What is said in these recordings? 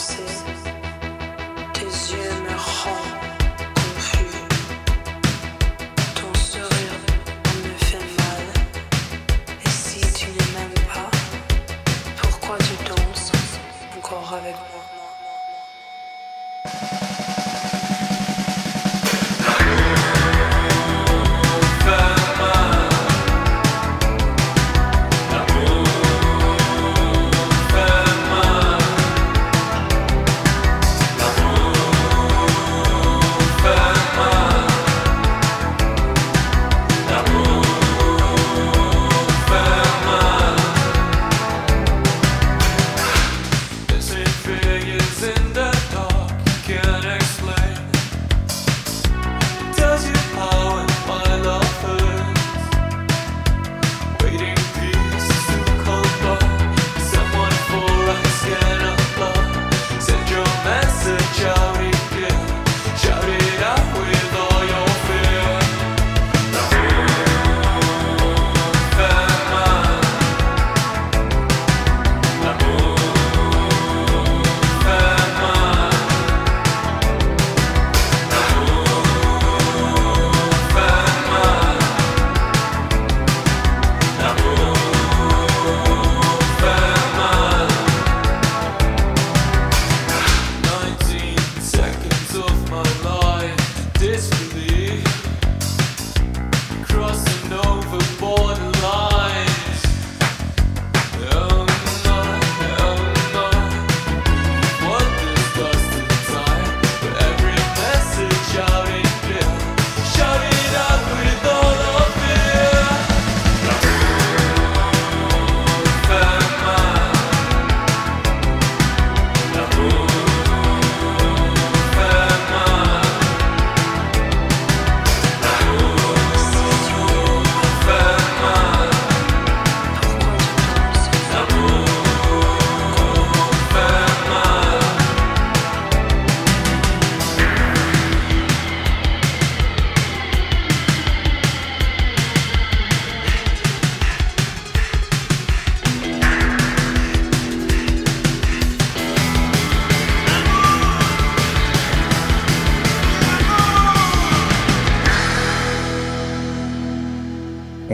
pensées, tes yeux me rendent.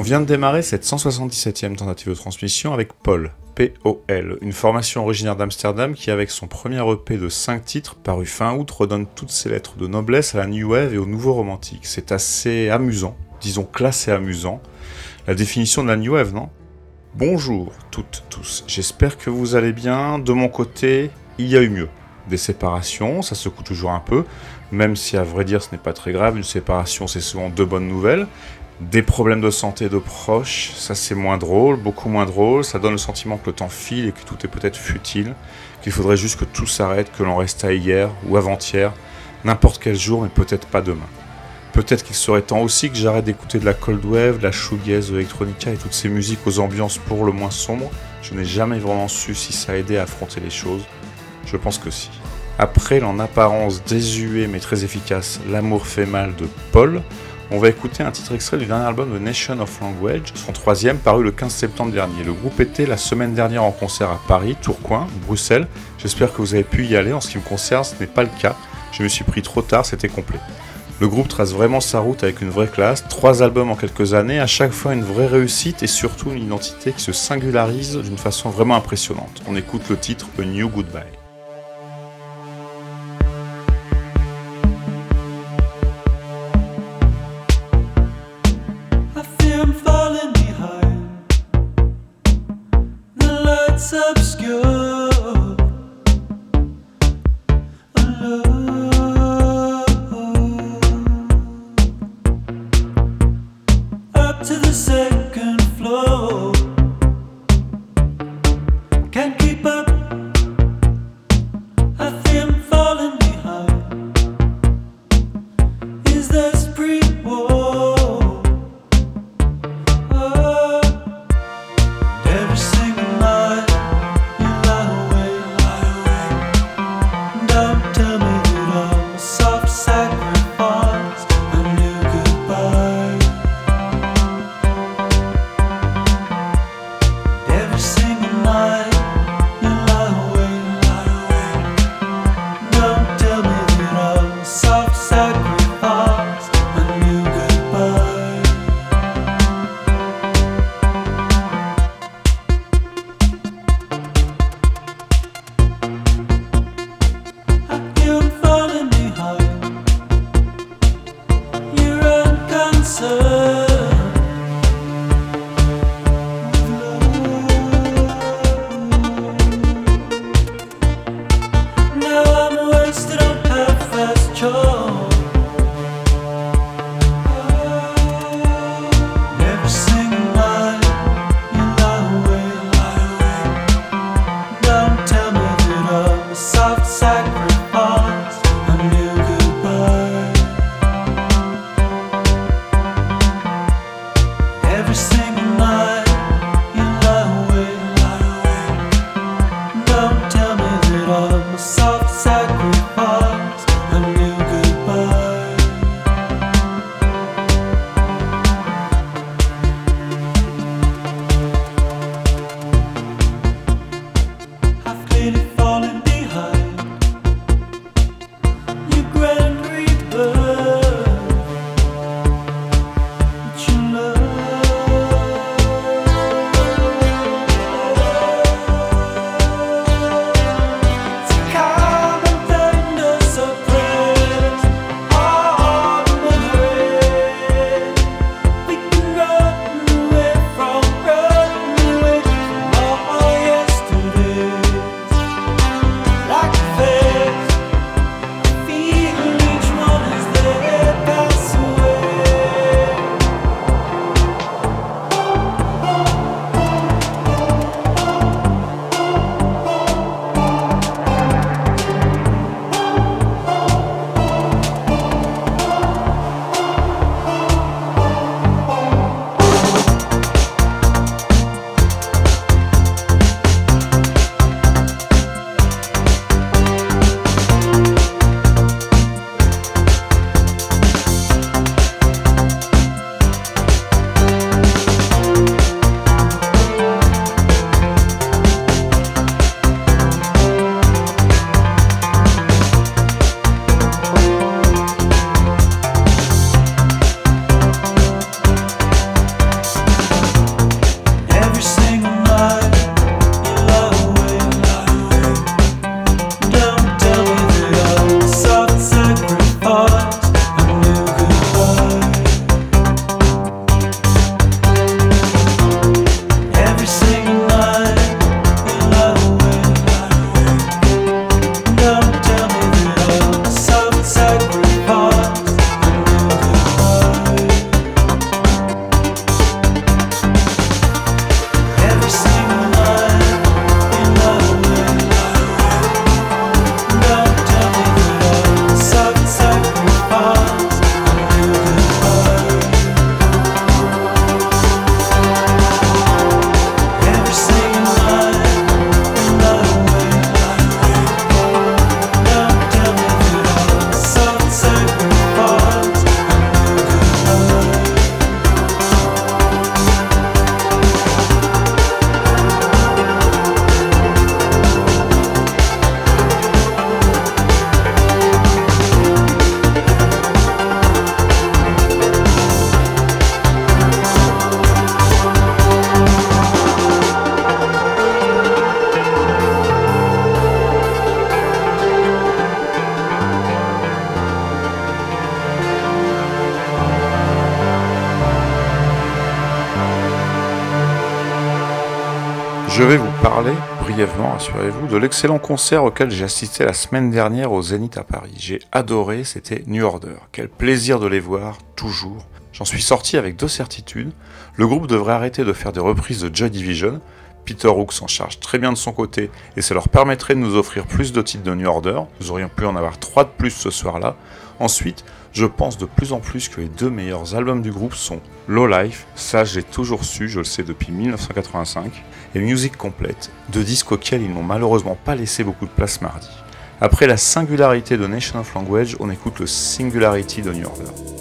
Vient de démarrer cette 177e tentative de transmission avec Paul, P-O-L, une formation originaire d'Amsterdam qui, avec son premier EP de 5 titres paru fin août, redonne toutes ses lettres de noblesse à la New Wave et au Nouveau Romantique. C'est assez amusant, disons classe et amusant. La définition de la New Wave, non? Bonjour toutes, tous, j'espère que vous allez bien. De mon côté, il y a eu mieux. Des séparations, ça secoue toujours un peu, même si à vrai dire ce n'est pas très grave, une séparation c'est souvent deux bonnes nouvelles. Des problèmes de santé de proches, ça c'est moins drôle, beaucoup moins drôle, ça donne le sentiment que le temps file et que tout est peut-être futile, qu'il faudrait juste que tout s'arrête, que l'on reste à hier ou avant-hier, n'importe quel jour mais peut-être pas demain. Peut-être qu'il serait temps aussi que j'arrête d'écouter de la cold wave, de la shoegaze, de l'électronica et toutes ces musiques aux ambiances pour le moins sombres. Je n'ai jamais vraiment su si ça a aidé à affronter les choses. Je pense que si. Après l'en apparence désuet mais très efficace L'amour fait mal de Paul, on va écouter un titre extrait du dernier album de Nation of Language, son troisième, paru le 15 septembre dernier. Le groupe était la semaine dernière en concert à Paris, Tourcoing, Bruxelles. J'espère que vous avez pu y aller. En ce qui me concerne, ce n'est pas le cas. Je me suis pris trop tard, c'était complet. Le groupe trace vraiment sa route avec une vraie classe, trois albums en quelques années, à chaque fois une vraie réussite et surtout une identité qui se singularise d'une façon vraiment impressionnante. On écoute le titre A New Goodbye. Rassurez-vous, de l'excellent concert auquel j'ai assisté la semaine dernière au Zénith à Paris. J'ai adoré, c'était New Order. Quel plaisir de les voir, toujours. J'en suis sorti avec deux certitudes. Le groupe devrait arrêter de faire des reprises de Joy Division. Peter Hook s'en charge très bien de son côté et ça leur permettrait de nous offrir plus de titres de New Order. Nous aurions pu en avoir trois de plus ce soir-là. Ensuite, je pense de plus en plus que les deux meilleurs albums du groupe sont Low Life, ça j'ai toujours su, je le sais depuis 1985, et Music Complete, deux disques auxquels ils n'ont malheureusement pas laissé beaucoup de place mardi. Après la singularité de Nation of Language, on écoute le Singularity de New Order.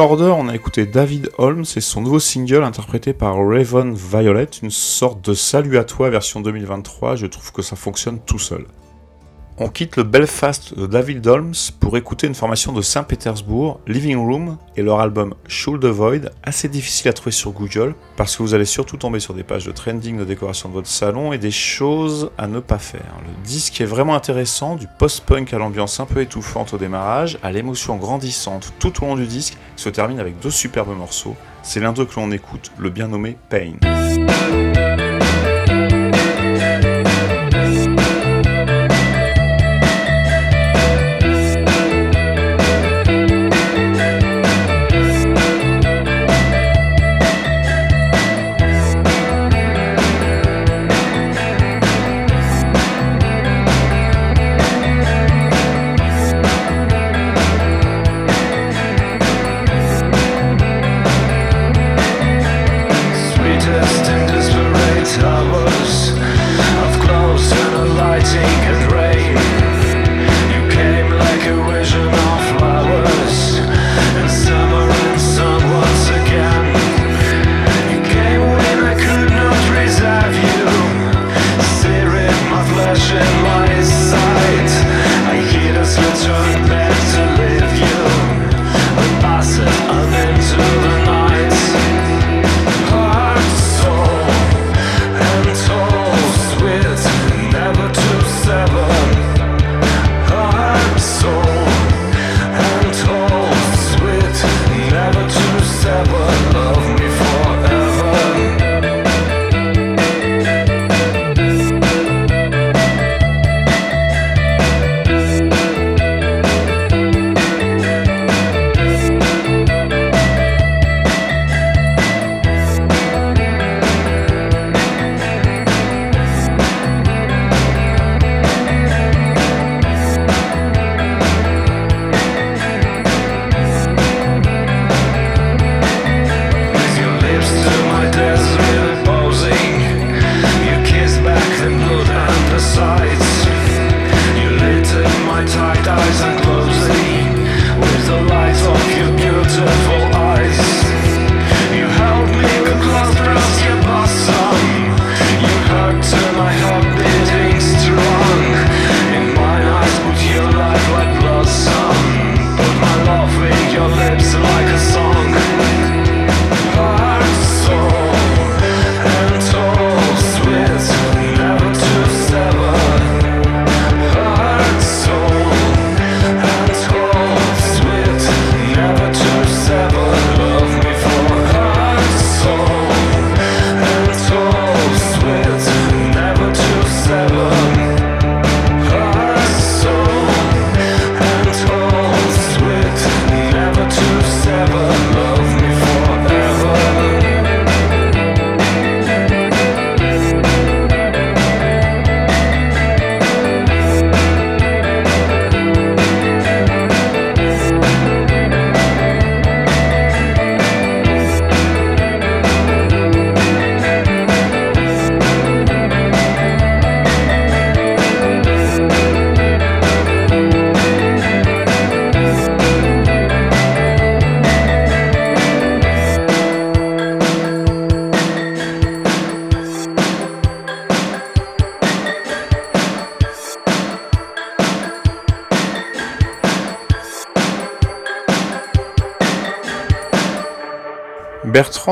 Order, on a écouté David Holmes et son nouveau single interprété par Raven Violet, une sorte de salut à toi version 2023, je trouve que ça fonctionne tout seul. On quitte le Belfast de David Holmes pour écouter une formation de Saint-Pétersbourg, Living Room, et leur album Should Void, assez difficile à trouver sur Google, parce que vous allez surtout tomber sur des pages de trending de décoration de votre salon et des choses à ne pas faire. Le disque est vraiment intéressant, du post-punk à l'ambiance un peu étouffante au démarrage, à l'émotion grandissante tout au long du disque, qui se termine avec deux superbes morceaux. C'est l'un d'eux que l'on écoute, le bien nommé Pain.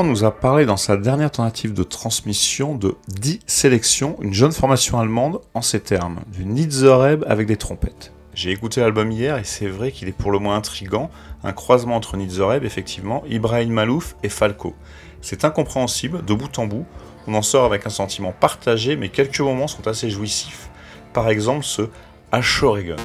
Nous a parlé dans sa dernière tentative de transmission de 10 sélections, une jeune formation allemande en ces termes, du Nitzereb avec des trompettes. J'ai écouté l'album hier et c'est vrai qu'il est pour le moins intrigant, un croisement entre Nitzereb, effectivement, Ibrahim Malouf et Falco. C'est incompréhensible, de bout en bout, on en sort avec un sentiment partagé, mais quelques moments sont assez jouissifs. Par exemple ce Ashoregan.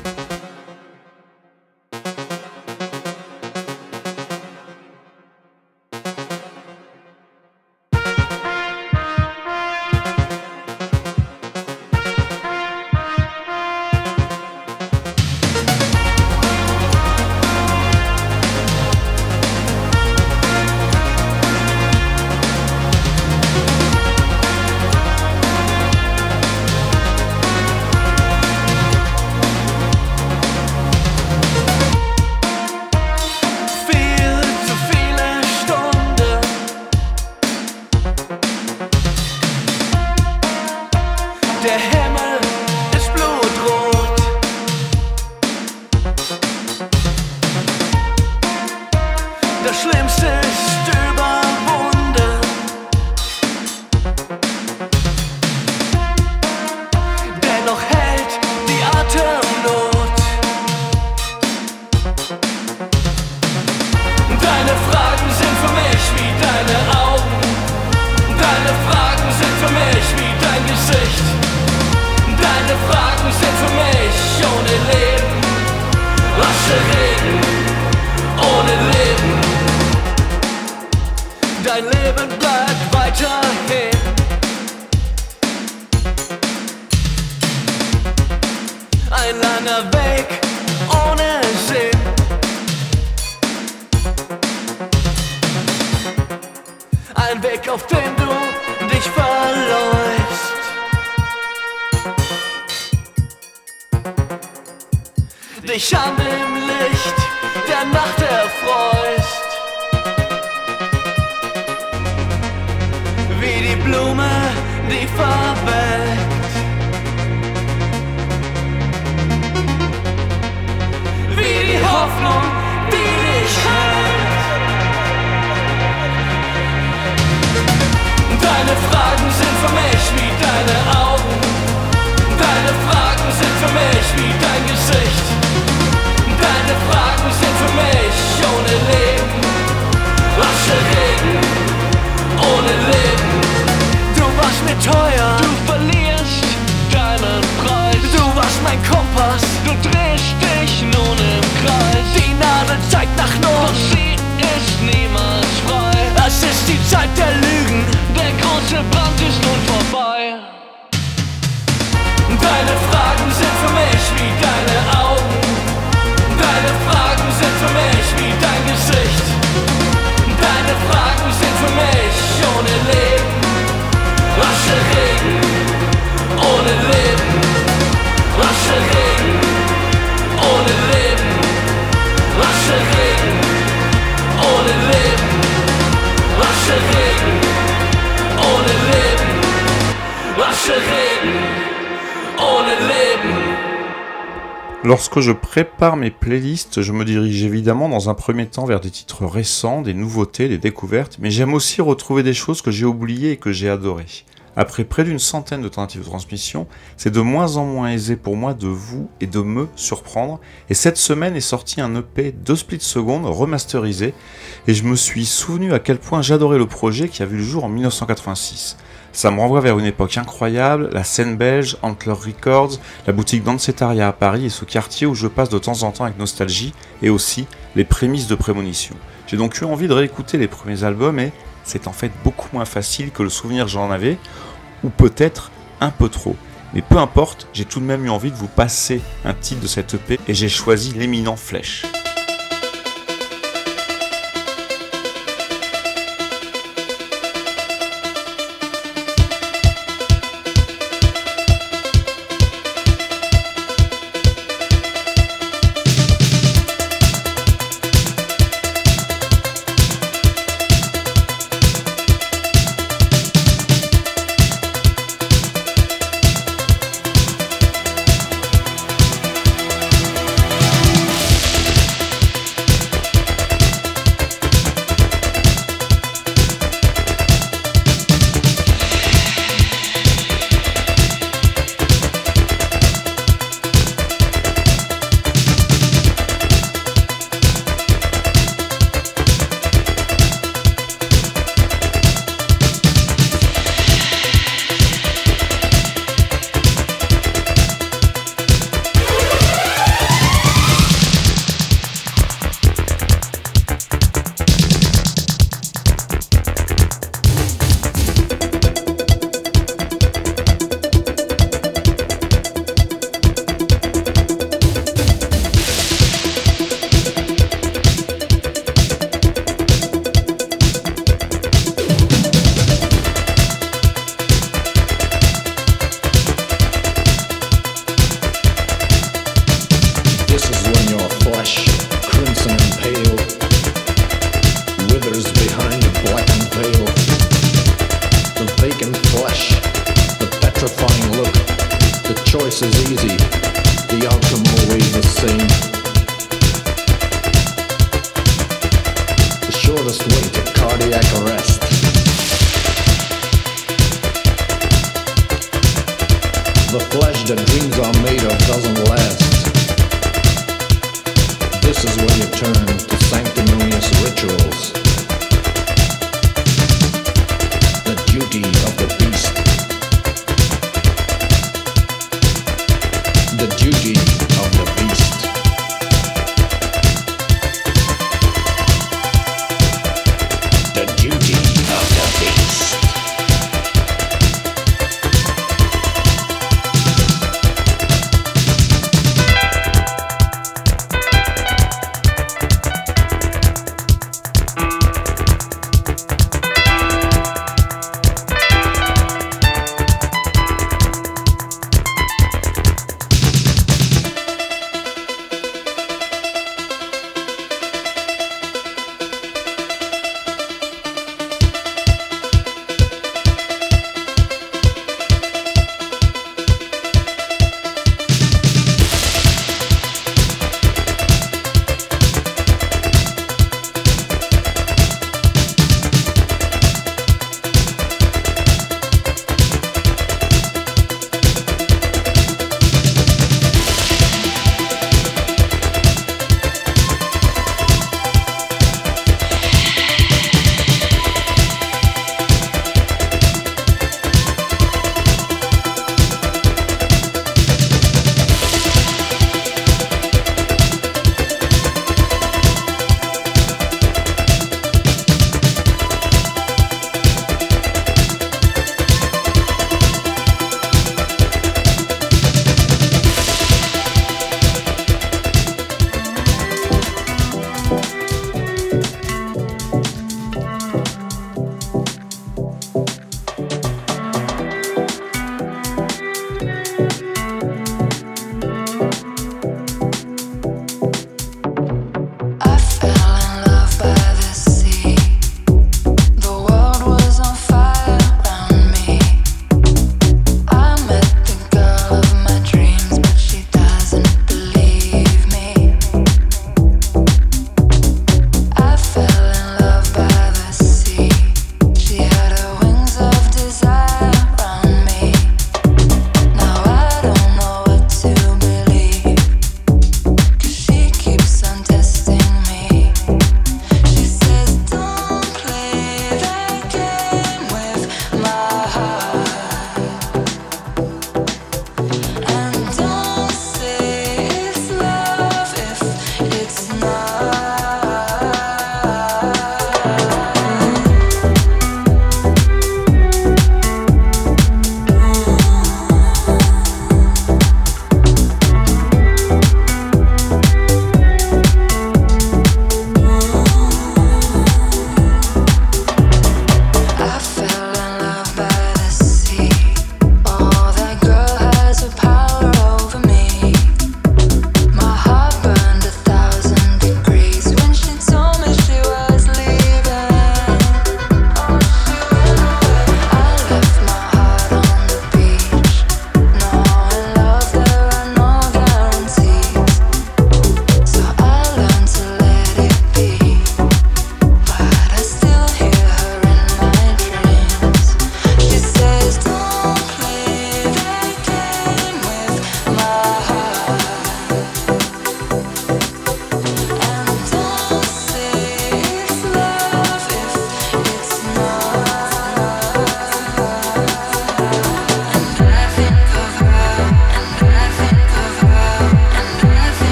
Lorsque je prépare mes playlists, je me dirige évidemment dans un premier temps vers des titres récents, des nouveautés, des découvertes, mais j'aime aussi retrouver des choses que j'ai oubliées et que j'ai adorées. Après près d'une centaine de tentatives de transmission, c'est de moins en moins aisé pour moi de vous et de me surprendre, et cette semaine est sorti un EP 2 split secondes remasterisé, et je me suis souvenu à quel point j'adorais le projet qui a vu le jour en 1986. Ça me renvoie vers une époque incroyable, la scène belge, Antler Records, la boutique d'Ansetaria à Paris et ce quartier où je passe de temps en temps avec nostalgie, et aussi les prémices de prémonition. J'ai donc eu envie de réécouter les premiers albums et c'est en fait beaucoup moins facile que le souvenir j'en avais, ou peut-être un peu trop. Mais peu importe, j'ai tout de même eu envie de vous passer un titre de cette EP et j'ai choisi l'éminent Flèche.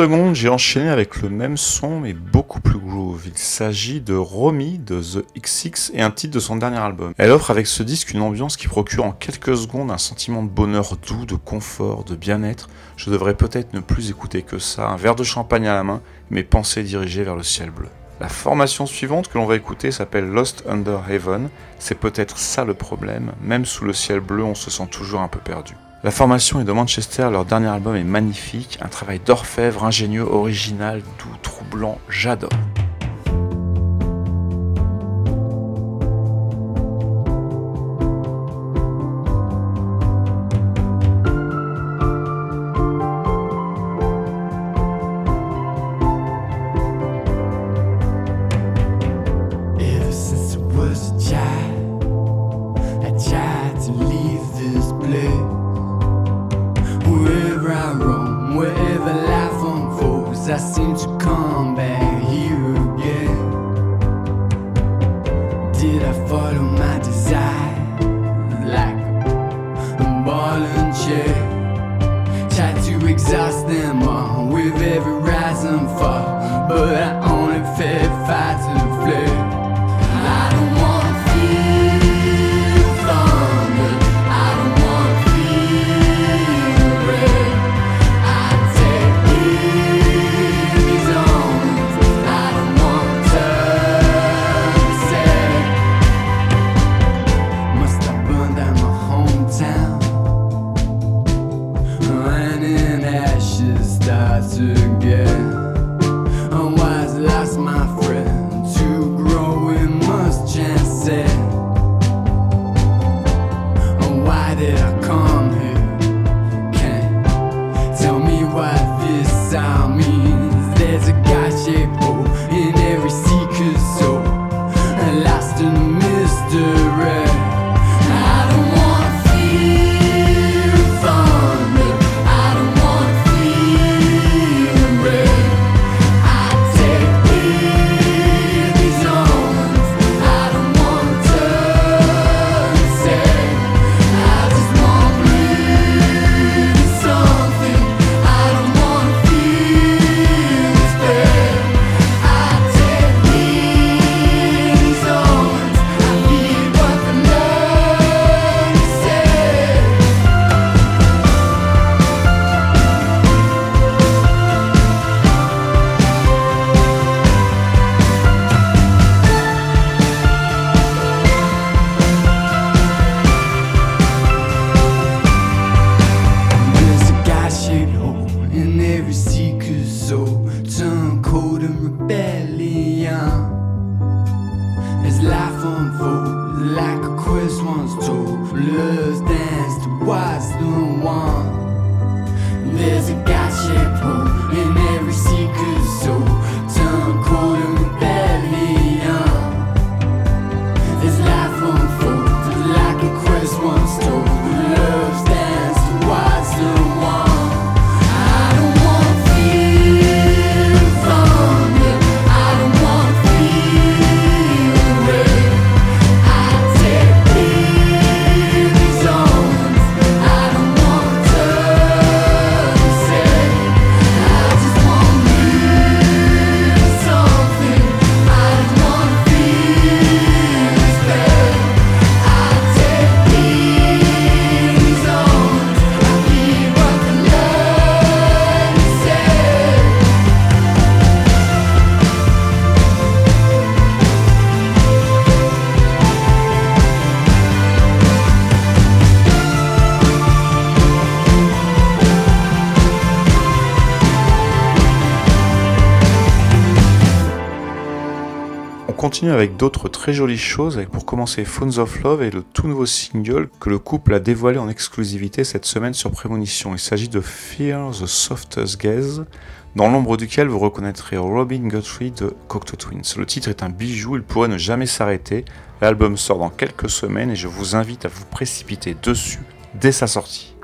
Au split second, j'ai enchaîné avec le même son mais beaucoup plus groove. Il s'agit de Romy de The XX et un titre de son dernier album. Elle offre avec ce disque une ambiance qui procure en quelques secondes un sentiment de bonheur doux, de confort, de bien-être. Je devrais peut-être ne plus écouter que ça, un verre de champagne à la main, mes pensées dirigées vers le ciel bleu. La formation suivante que l'on va écouter s'appelle Lost Under Heaven. C'est peut-être ça le problème, même sous le ciel bleu on se sent toujours un peu perdu. La formation est de Manchester, leur dernier album est magnifique, un travail d'orfèvre, ingénieux, original, doux, troublant, j'adore. every rise and fall, but I avec d'autres très jolies choses, avec pour commencer Phones of Love et le tout nouveau single que le couple a dévoilé en exclusivité cette semaine sur Prémonition. Il s'agit de Fear the Softest Gaze, dans l'ombre duquel vous reconnaîtrez Robin Guthrie de Cocteau Twins. Le titre est un bijou, il pourrait ne jamais s'arrêter. L'album sort dans quelques semaines et je vous invite à vous précipiter dessus dès sa sortie.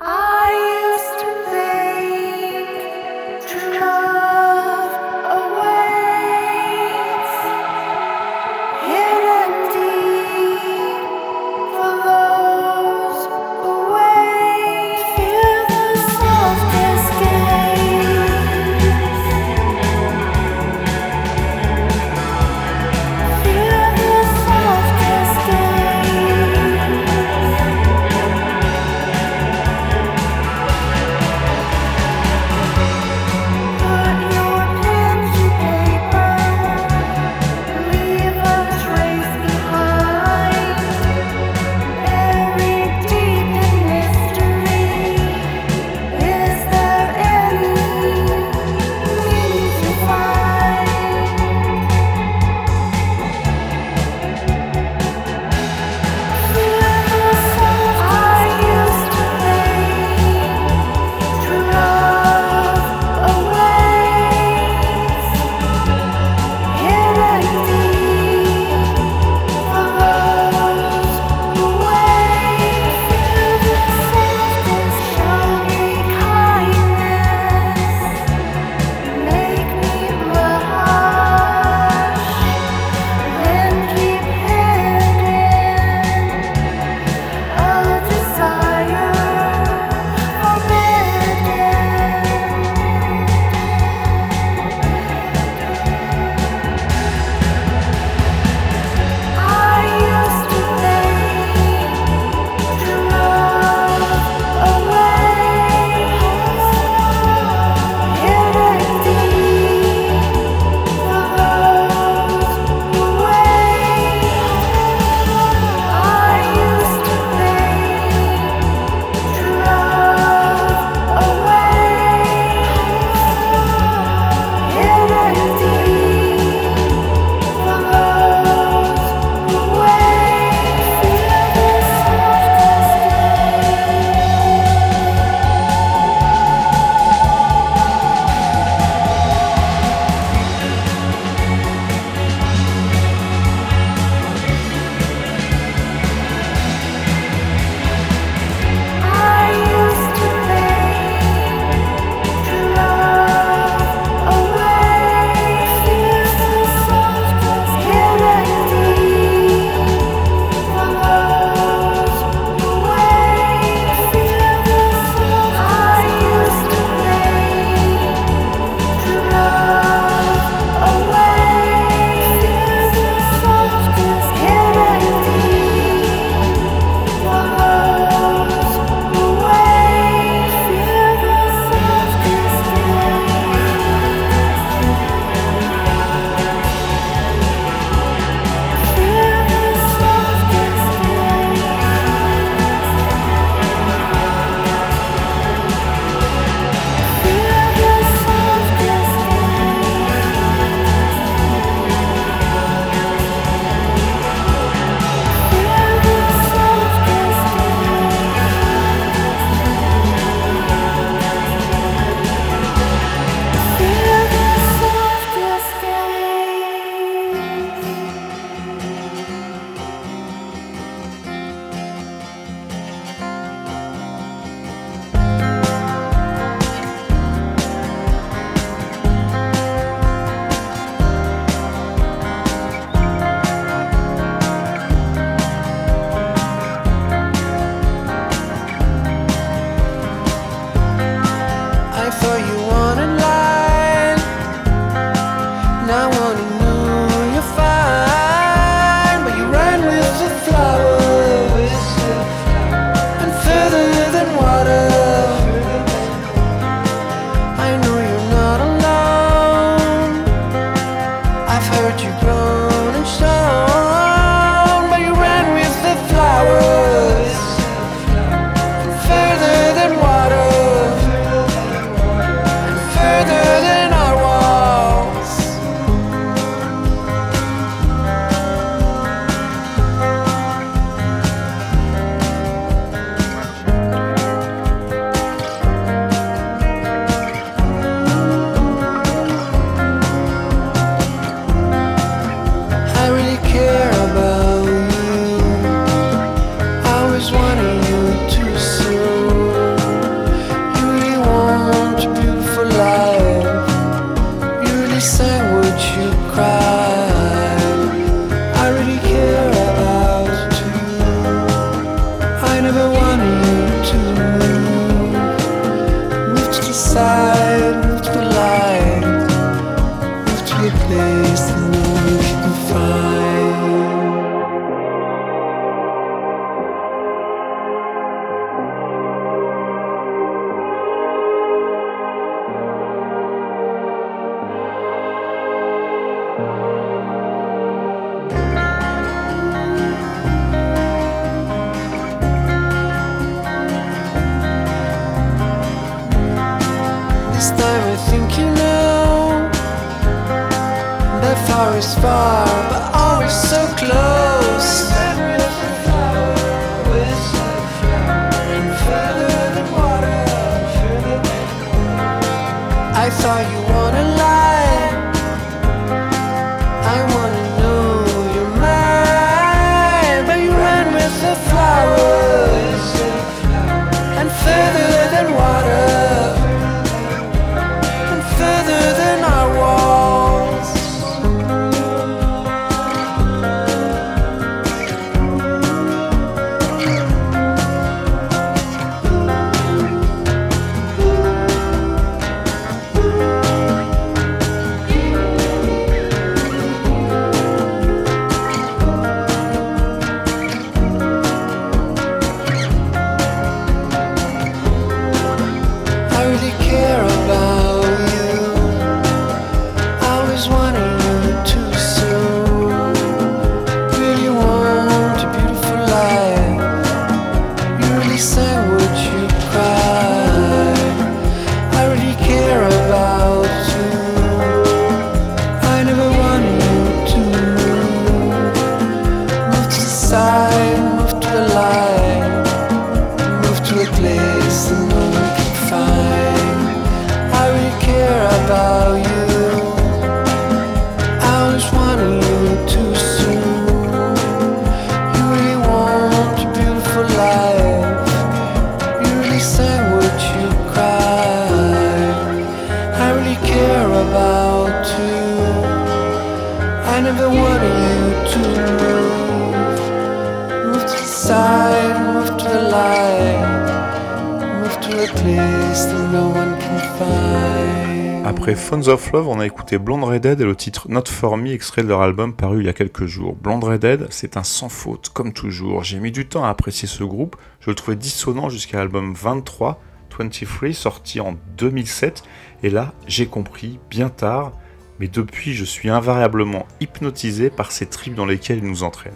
Écouté Blonde Redhead et le titre Not For Me, extrait de leur album paru il y a quelques jours. Blonde Redhead, c'est un sans faute, comme toujours. J'ai mis du temps à apprécier ce groupe, je le trouvais dissonant jusqu'à l'album 23, 23, sorti en 2007, et là, j'ai compris, bien tard, mais depuis, je suis invariablement hypnotisé par ces tripes dans lesquelles ils nous entraînent.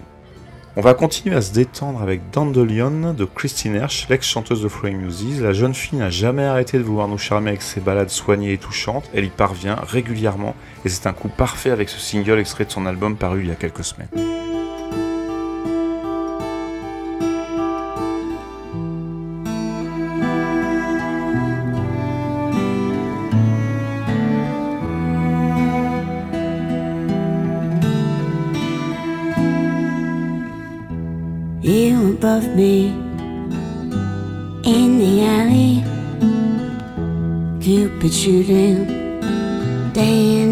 On va continuer à se détendre avec Dandelion de Christine Hersch, l'ex-chanteuse de Flying Muses. La jeune fille n'a jamais arrêté de vouloir nous charmer avec ses balades soignées et touchantes. Elle y parvient régulièrement et c'est un coup parfait avec ce single extrait de son album paru il y a quelques semaines. Above me in the alley, Cupid shooting dandelions.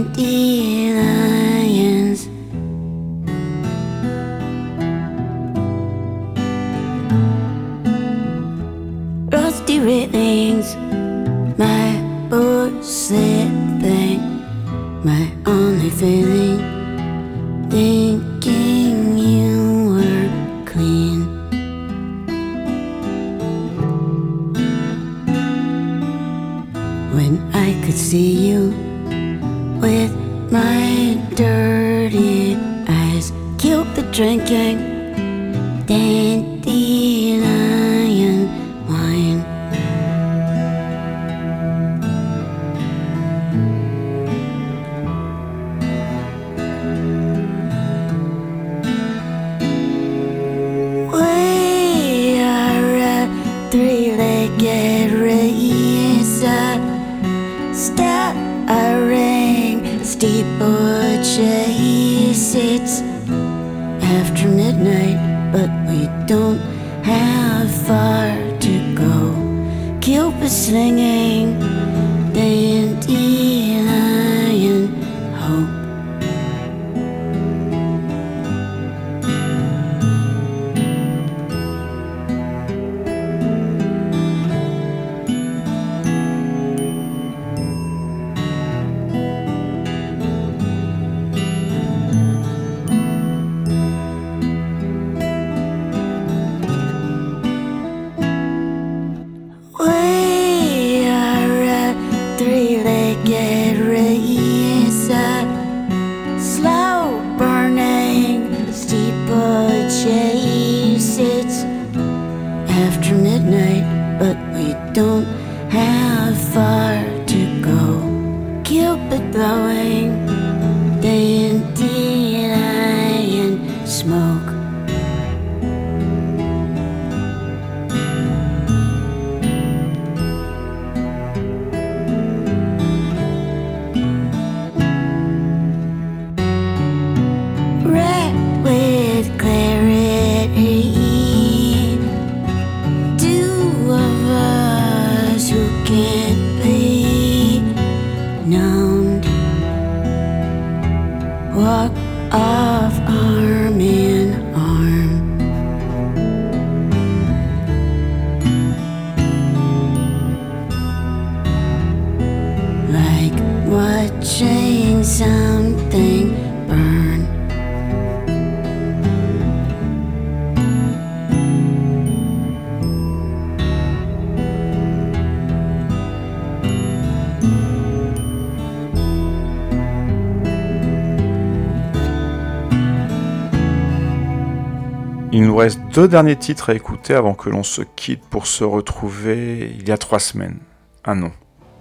Deux derniers titres à écouter avant que l'on se quitte pour se retrouver il y a trois semaines. Ah non,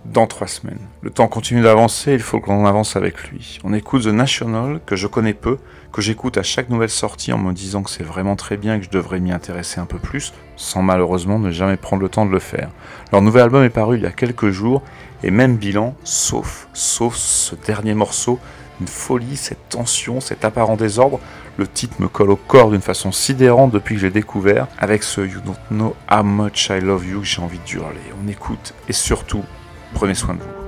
dans trois semaines. Le temps continue d'avancer, il faut que l'on avance avec lui. On écoute The National, que je connais peu, que j'écoute à chaque nouvelle sortie en me disant que c'est vraiment très bien et que je devrais m'y intéresser un peu plus, sans malheureusement ne jamais prendre le temps de le faire. Leur nouvel album est paru il y a quelques jours, et même bilan, sauf, sauf ce dernier morceau, une folie, cette tension, cet apparent désordre, le titre me colle au corps d'une façon sidérante depuis que j'ai découvert, avec ce You Don't Know How Much I Love You j'ai envie de hurler. On écoute, et surtout, prenez soin de vous.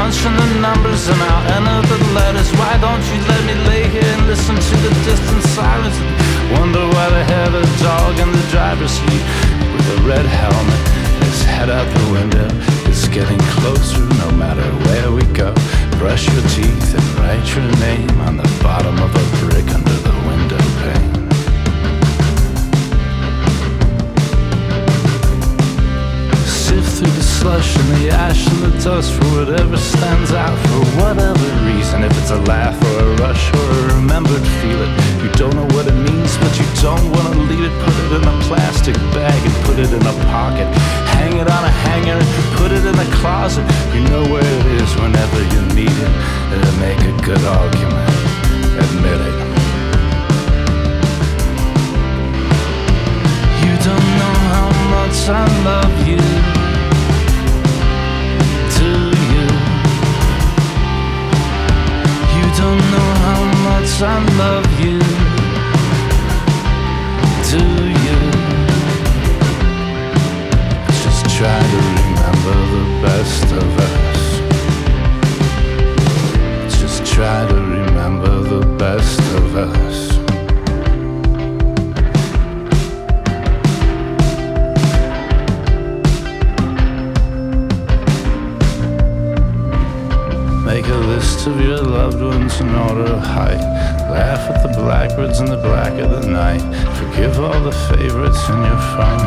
Punching the numbers and I'll enter the letters. Why don't you let me lay here and listen to the distant sirens wonder why they have a dog in the driver's seat with a red helmet? His head out the window, it's getting closer no matter where we go. Brush your teeth and write your name on the bottom of a brick slush and the ash and the dust for whatever stands out for whatever reason. If it's a laugh or a rush or a remembered feeling, you don't know what it means, but you don't want to leave it. Put it in a plastic bag and put it in a pocket. Hang it on a hanger and put it in a closet. You know where it is whenever you need it. It'll make a good argument. Admit it. You don't know how much I love you. Don't know how much I love you. Do you? Just try to remember the best of us. Just try to remember the best of us. Of your loved ones in order to hide. Laugh at the blackbirds in the black of the night. Forgive all the favorites in your phone.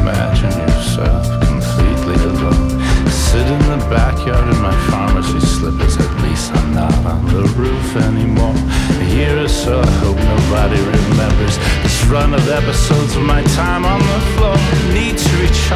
Imagine yourself completely alone. Sit in the backyard in my pharmacy slippers. At least I'm not on the roof anymore. A year or so, I hope nobody remembers this run of episodes of my time on the floor. Need to recharge.